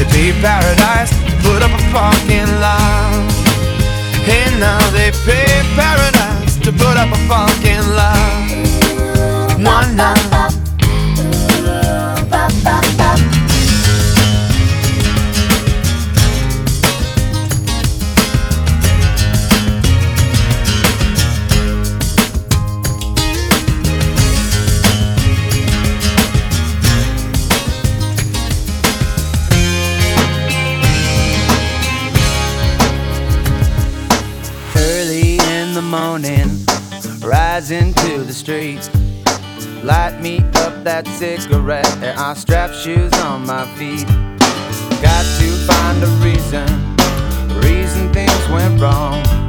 They pay paradise to put up a fucking lie. And now they pay paradise to put up a fucking lie. One night. cigarette and I strap shoes on my feet. Got to find a reason, reason things went wrong.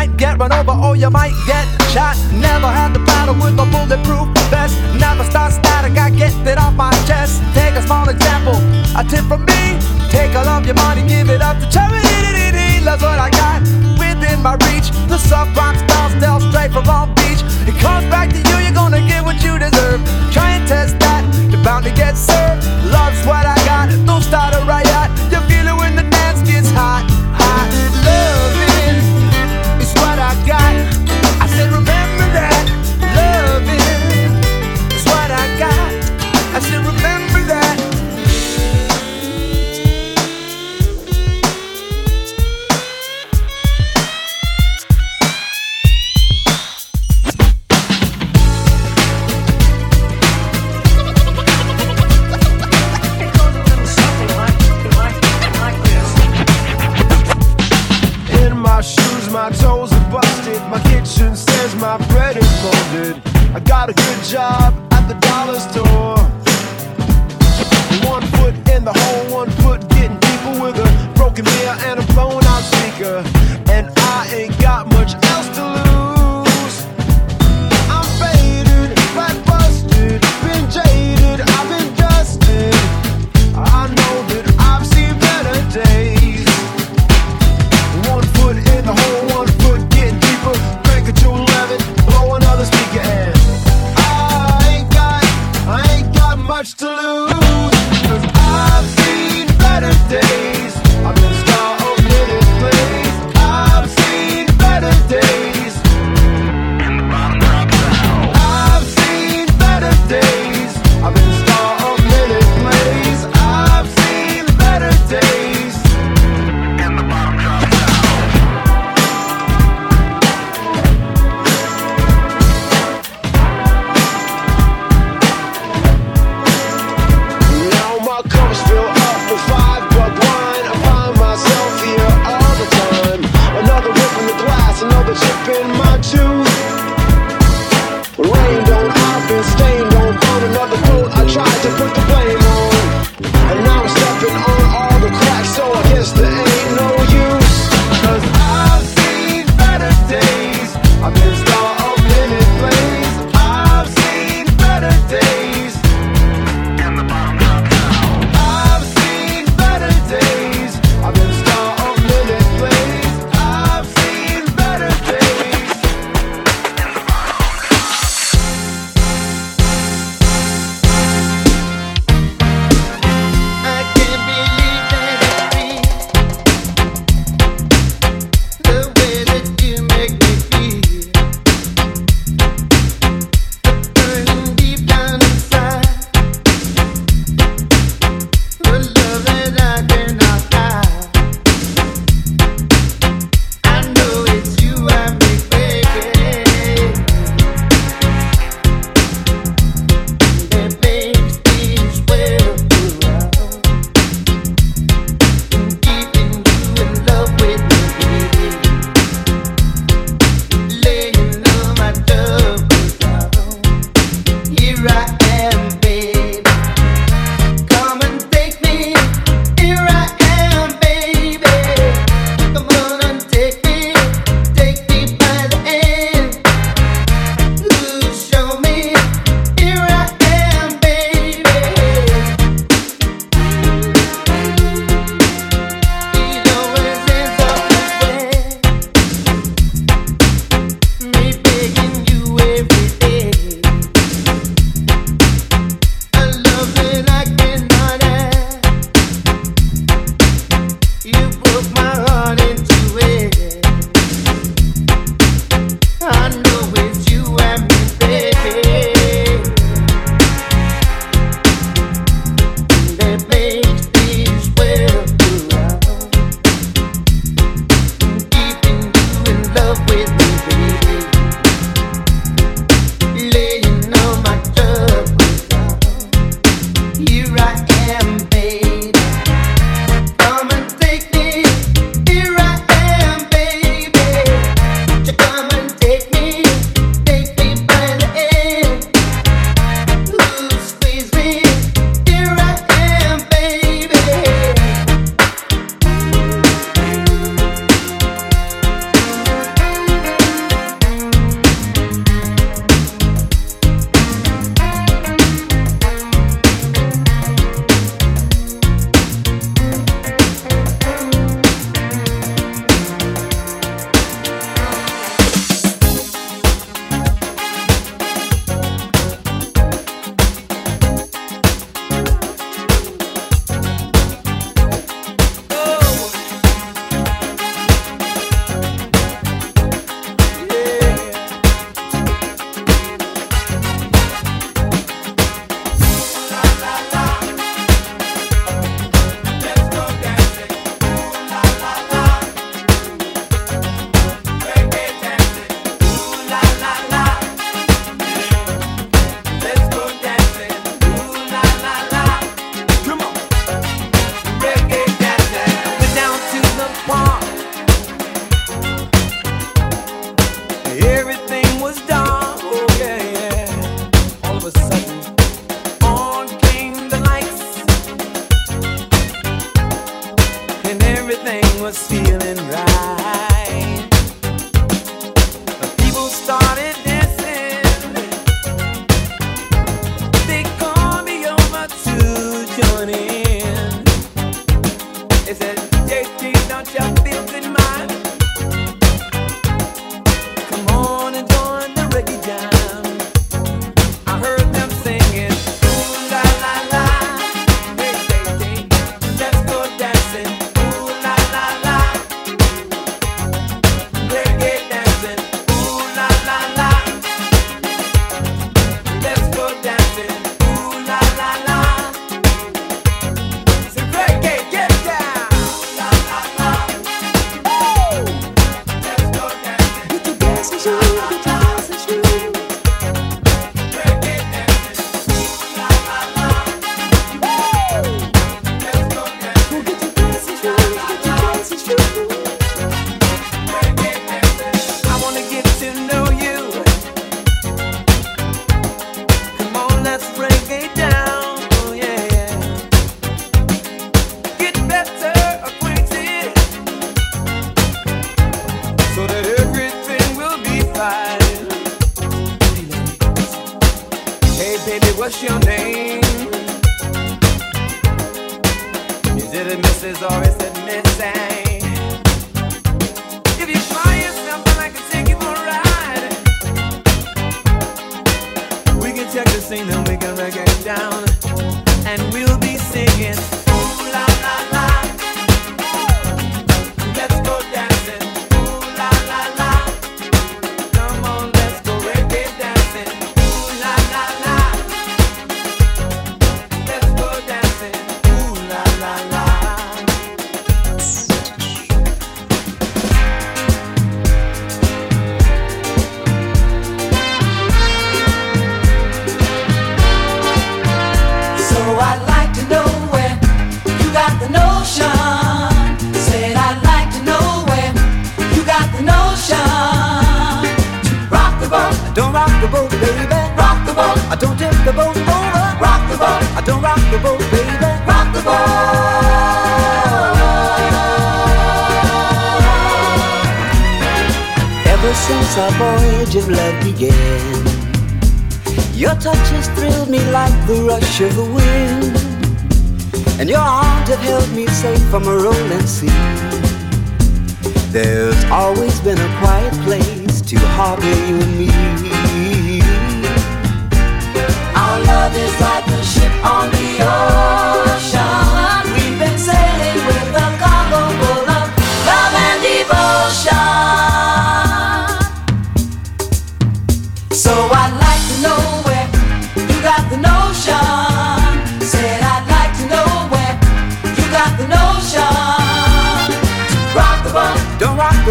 might get run over or you might get shot. Never had the battle with a bulletproof vest. Never start static, I get it off my chest. Take a small example, a tip from me. Take all of your money, give it up to charity. Love's what I got within my reach. The sub rock style, still straight from Long Beach. It comes back to you, you're gonna get what you deserve. Try and test that, you're bound to get served. Love's what I got, don't start a riot. You feel it when the dance gets hot.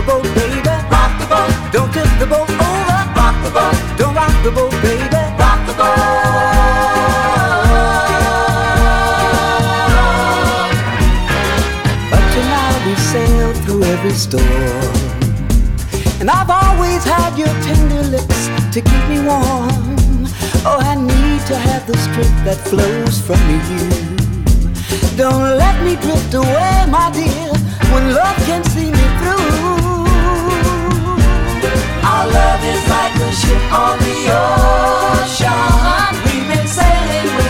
boat, baby. Rock the boat. Don't tip the boat over. Rock the boat. Don't rock the boat, baby. Rock the boat. Up till now we sailed through every storm. And I've always had your tender lips to keep me warm. Oh, I need to have the strength that flows from you. Don't let me drift away, my dear, when love can see me. Our love is like a ship on the ocean. We've been sailing